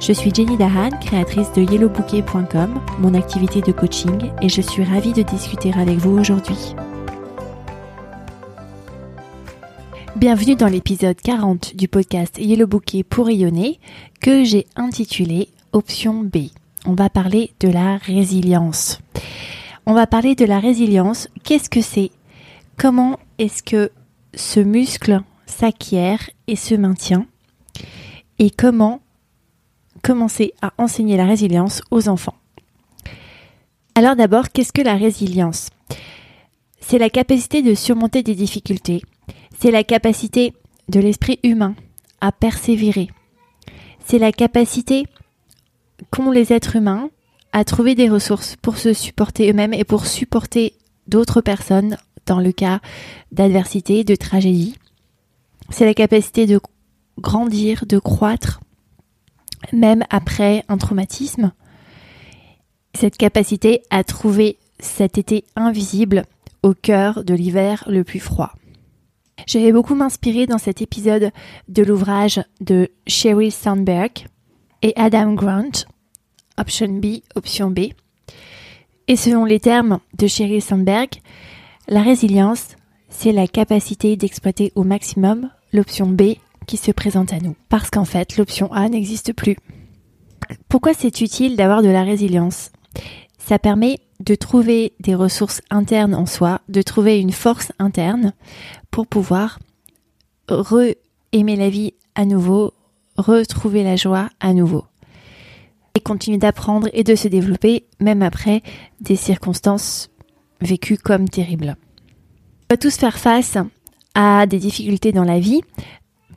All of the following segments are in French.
Je suis Jenny Dahan, créatrice de yellowbouquet.com, mon activité de coaching, et je suis ravie de discuter avec vous aujourd'hui. Bienvenue dans l'épisode 40 du podcast Yellow Bouquet pour rayonner que j'ai intitulé Option B. On va parler de la résilience. On va parler de la résilience. Qu'est-ce que c'est? Comment est-ce que ce muscle s'acquiert et se maintient? Et comment commencer à enseigner la résilience aux enfants. Alors d'abord, qu'est-ce que la résilience? C'est la capacité de surmonter des difficultés, c'est la capacité de l'esprit humain à persévérer, c'est la capacité qu'ont les êtres humains à trouver des ressources pour se supporter eux-mêmes et pour supporter d'autres personnes dans le cas d'adversité, de tragédie. C'est la capacité de grandir, de croître, même après un traumatisme. Cette capacité à trouver cet été invisible au cœur de l'hiver le plus froid. J'avais beaucoup m'inspirer dans cet épisode de l'ouvrage de Sherry Sandberg et Adam Grant, Option B, Option B. Et selon les termes de Sherry Sandberg, la résilience, c'est la capacité d'exploiter au maximum l'option B se présente à nous. Parce qu'en fait, l'option A n'existe plus. Pourquoi c'est utile d'avoir de la résilience? Ça permet de trouver des ressources internes en soi, de trouver une force interne pour pouvoir re-aimer la vie à nouveau, retrouver la joie à nouveau. Et continuer d'apprendre et de se développer même après des circonstances vécues comme terribles. On va tous faire face à des difficultés dans la vie,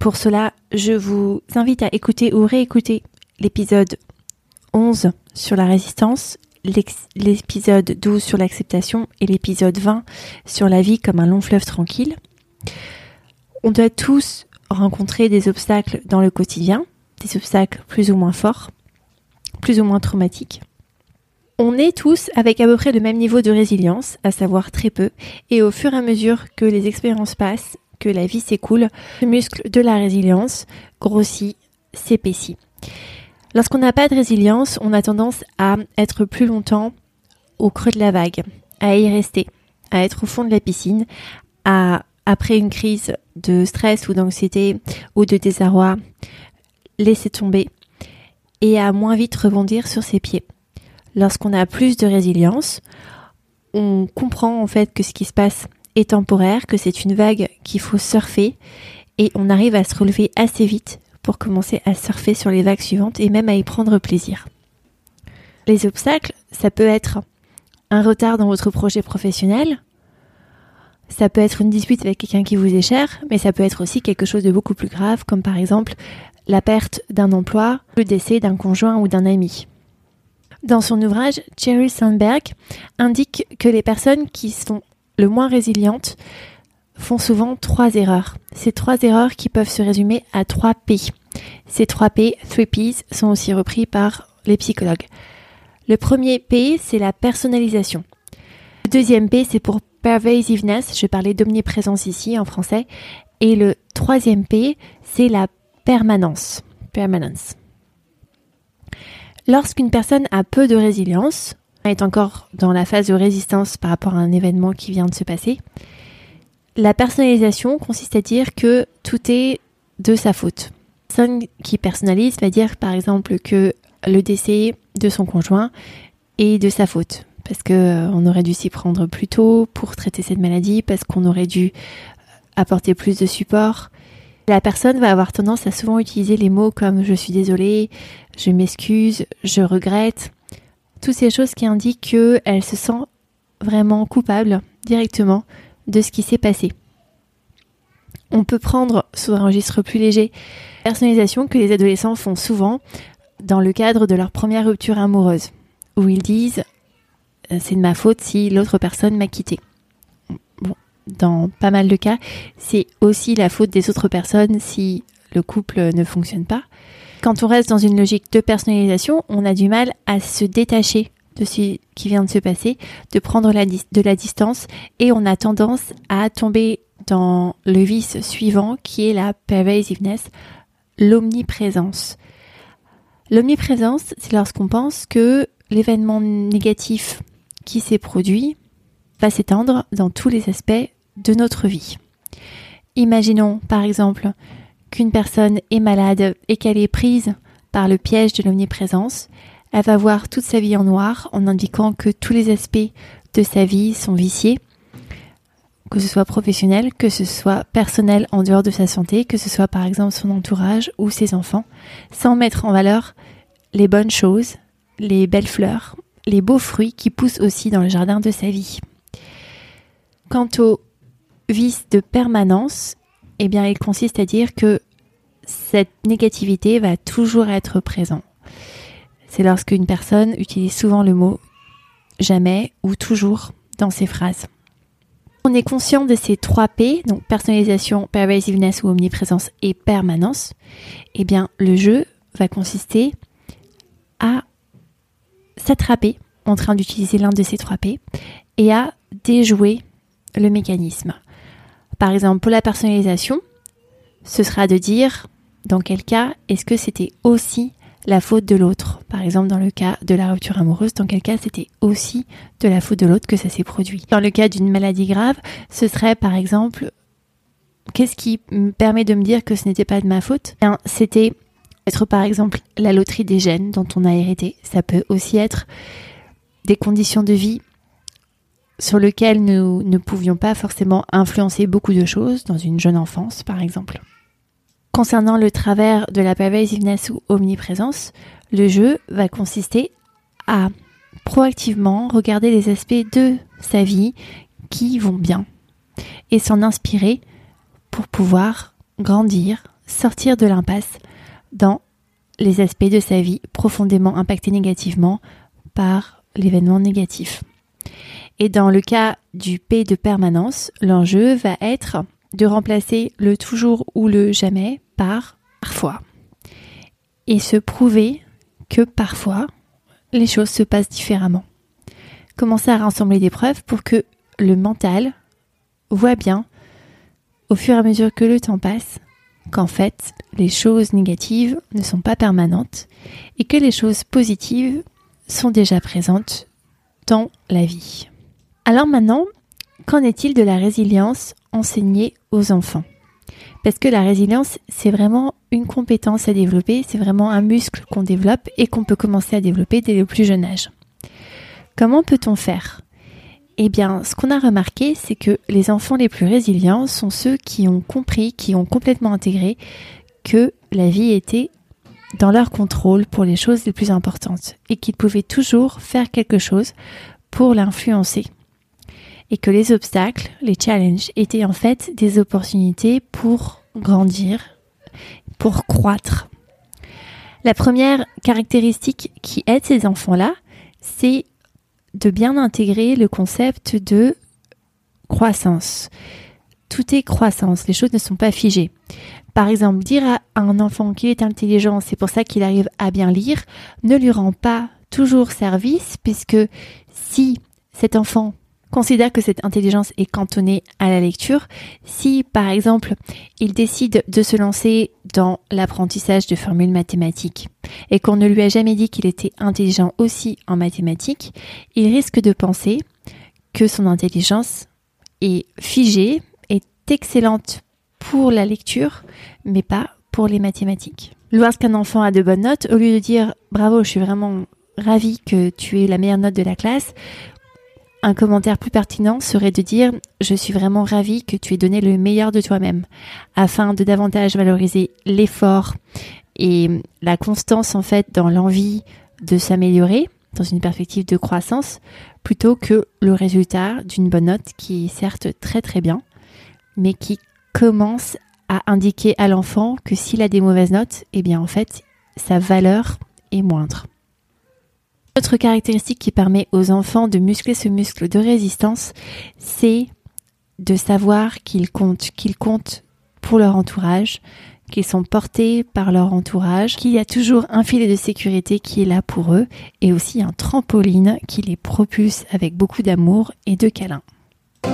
pour cela, je vous invite à écouter ou réécouter l'épisode 11 sur la résistance, l'épisode 12 sur l'acceptation et l'épisode 20 sur la vie comme un long fleuve tranquille. On doit tous rencontrer des obstacles dans le quotidien, des obstacles plus ou moins forts, plus ou moins traumatiques. On est tous avec à peu près le même niveau de résilience, à savoir très peu, et au fur et à mesure que les expériences passent, la vie s'écoule, le muscle de la résilience grossit, s'épaissit. Lorsqu'on n'a pas de résilience, on a tendance à être plus longtemps au creux de la vague, à y rester, à être au fond de la piscine, à, après une crise de stress ou d'anxiété ou de désarroi, laisser tomber et à moins vite rebondir sur ses pieds. Lorsqu'on a plus de résilience, on comprend en fait que ce qui se passe est temporaire, que c'est une vague qu'il faut surfer et on arrive à se relever assez vite pour commencer à surfer sur les vagues suivantes et même à y prendre plaisir. Les obstacles, ça peut être un retard dans votre projet professionnel, ça peut être une dispute avec quelqu'un qui vous est cher, mais ça peut être aussi quelque chose de beaucoup plus grave, comme par exemple la perte d'un emploi, le décès d'un conjoint ou d'un ami. Dans son ouvrage, Jerry Sandberg indique que les personnes qui sont le moins résilientes font souvent trois erreurs. Ces trois erreurs qui peuvent se résumer à trois P. Ces trois P, three Ps, sont aussi repris par les psychologues. Le premier P, c'est la personnalisation. Le deuxième P, c'est pour pervasiveness, je parlais d'omniprésence ici en français. Et le troisième P, c'est la permanence. Permanence. Lorsqu'une personne a peu de résilience, est encore dans la phase de résistance par rapport à un événement qui vient de se passer, la personnalisation consiste à dire que tout est de sa faute. Personne qui personnalise va dire par exemple que le décès de son conjoint est de sa faute parce que euh, on aurait dû s'y prendre plus tôt pour traiter cette maladie, parce qu'on aurait dû apporter plus de support. La personne va avoir tendance à souvent utiliser les mots comme je suis désolée, je m'excuse, je regrette, toutes ces choses qui indiquent qu'elle se sent vraiment coupable directement de ce qui s'est passé. On peut prendre sous un registre plus léger personnalisation que les adolescents font souvent dans le cadre de leur première rupture amoureuse, où ils disent euh, c'est de ma faute si l'autre personne m'a quitté. Dans pas mal de cas, c'est aussi la faute des autres personnes si le couple ne fonctionne pas. Quand on reste dans une logique de personnalisation, on a du mal à se détacher de ce qui vient de se passer, de prendre de la distance et on a tendance à tomber dans le vice suivant qui est la pervasiveness, l'omniprésence. L'omniprésence, c'est lorsqu'on pense que l'événement négatif qui s'est produit va s'étendre dans tous les aspects de notre vie. Imaginons par exemple qu'une personne est malade et qu'elle est prise par le piège de l'omniprésence, elle va voir toute sa vie en noir en indiquant que tous les aspects de sa vie sont viciés, que ce soit professionnel, que ce soit personnel en dehors de sa santé, que ce soit par exemple son entourage ou ses enfants, sans mettre en valeur les bonnes choses, les belles fleurs, les beaux fruits qui poussent aussi dans le jardin de sa vie. Quant au vice de permanence, eh bien, il consiste à dire que cette négativité va toujours être présente. C'est lorsqu'une personne utilise souvent le mot jamais ou toujours dans ses phrases. On est conscient de ces trois P, donc personnalisation, pervasiveness ou omniprésence et permanence. Eh bien, le jeu va consister à s'attraper en train d'utiliser l'un de ces trois P et à déjouer le mécanisme. Par exemple, pour la personnalisation, ce sera de dire dans quel cas est-ce que c'était aussi la faute de l'autre? Par exemple, dans le cas de la rupture amoureuse, dans quel cas c'était aussi de la faute de l'autre que ça s'est produit? Dans le cas d'une maladie grave, ce serait par exemple, qu'est-ce qui me permet de me dire que ce n'était pas de ma faute? C'était être par exemple la loterie des gènes dont on a hérité. Ça peut aussi être des conditions de vie sur lesquelles nous ne pouvions pas forcément influencer beaucoup de choses dans une jeune enfance, par exemple. Concernant le travers de la pervasiveness ou omniprésence, le jeu va consister à proactivement regarder les aspects de sa vie qui vont bien et s'en inspirer pour pouvoir grandir, sortir de l'impasse dans les aspects de sa vie profondément impactés négativement par l'événement négatif. Et dans le cas du P de permanence, l'enjeu va être de remplacer le toujours ou le jamais par parfois. Et se prouver que parfois, les choses se passent différemment. Commencer à rassembler des preuves pour que le mental voit bien, au fur et à mesure que le temps passe, qu'en fait, les choses négatives ne sont pas permanentes et que les choses positives sont déjà présentes dans la vie. Alors maintenant, qu'en est-il de la résilience enseignée aux enfants? Parce que la résilience, c'est vraiment une compétence à développer, c'est vraiment un muscle qu'on développe et qu'on peut commencer à développer dès le plus jeune âge. Comment peut-on faire? Eh bien, ce qu'on a remarqué, c'est que les enfants les plus résilients sont ceux qui ont compris, qui ont complètement intégré que la vie était dans leur contrôle pour les choses les plus importantes et qu'ils pouvaient toujours faire quelque chose pour l'influencer et que les obstacles, les challenges, étaient en fait des opportunités pour grandir, pour croître. La première caractéristique qui aide ces enfants-là, c'est de bien intégrer le concept de croissance. Tout est croissance, les choses ne sont pas figées. Par exemple, dire à un enfant qu'il est intelligent, c'est pour ça qu'il arrive à bien lire, ne lui rend pas toujours service, puisque si cet enfant considère que cette intelligence est cantonnée à la lecture. Si, par exemple, il décide de se lancer dans l'apprentissage de formules mathématiques et qu'on ne lui a jamais dit qu'il était intelligent aussi en mathématiques, il risque de penser que son intelligence est figée, est excellente pour la lecture, mais pas pour les mathématiques. Lorsqu'un enfant a de bonnes notes, au lieu de dire bravo, je suis vraiment ravi que tu aies la meilleure note de la classe, un commentaire plus pertinent serait de dire Je suis vraiment ravie que tu aies donné le meilleur de toi-même, afin de davantage valoriser l'effort et la constance en fait dans l'envie de s'améliorer dans une perspective de croissance, plutôt que le résultat d'une bonne note qui est certes très très bien, mais qui commence à indiquer à l'enfant que s'il a des mauvaises notes, eh bien en fait sa valeur est moindre. Autre caractéristique qui permet aux enfants de muscler ce muscle de résistance, c'est de savoir qu'ils comptent, qu'ils comptent pour leur entourage, qu'ils sont portés par leur entourage, qu'il y a toujours un filet de sécurité qui est là pour eux et aussi un trampoline qui les propulse avec beaucoup d'amour et de câlins.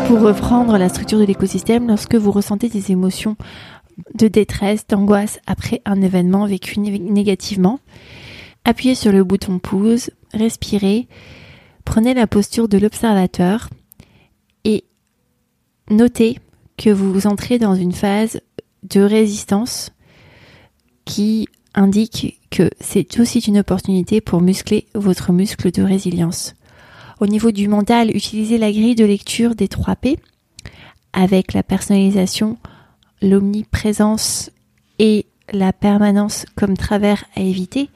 Pour reprendre la structure de l'écosystème, lorsque vous ressentez des émotions de détresse, d'angoisse après un événement vécu négativement, appuyez sur le bouton pause, respirez, prenez la posture de l'observateur et notez que vous entrez dans une phase de résistance qui indique que c'est aussi une opportunité pour muscler votre muscle de résilience. Au niveau du mental, utilisez la grille de lecture des 3 P avec la personnalisation, l'omniprésence et la permanence comme travers à éviter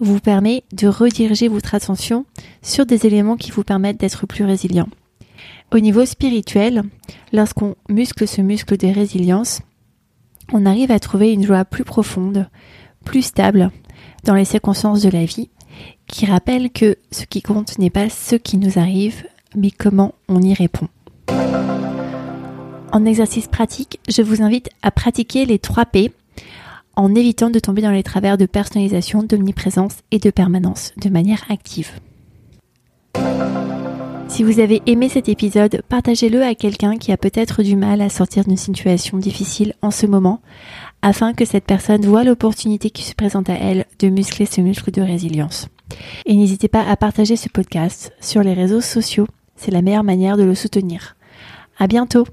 vous permet de rediriger votre attention sur des éléments qui vous permettent d'être plus résilient. Au niveau spirituel, lorsqu'on muscle ce muscle de résilience, on arrive à trouver une joie plus profonde, plus stable dans les circonstances de la vie, qui rappelle que ce qui compte n'est pas ce qui nous arrive, mais comment on y répond. En exercice pratique, je vous invite à pratiquer les 3 P en évitant de tomber dans les travers de personnalisation, d'omniprésence et de permanence de manière active. Si vous avez aimé cet épisode, partagez-le à quelqu'un qui a peut-être du mal à sortir d'une situation difficile en ce moment, afin que cette personne voit l'opportunité qui se présente à elle de muscler ce muscle de résilience. Et n'hésitez pas à partager ce podcast sur les réseaux sociaux, c'est la meilleure manière de le soutenir. À bientôt!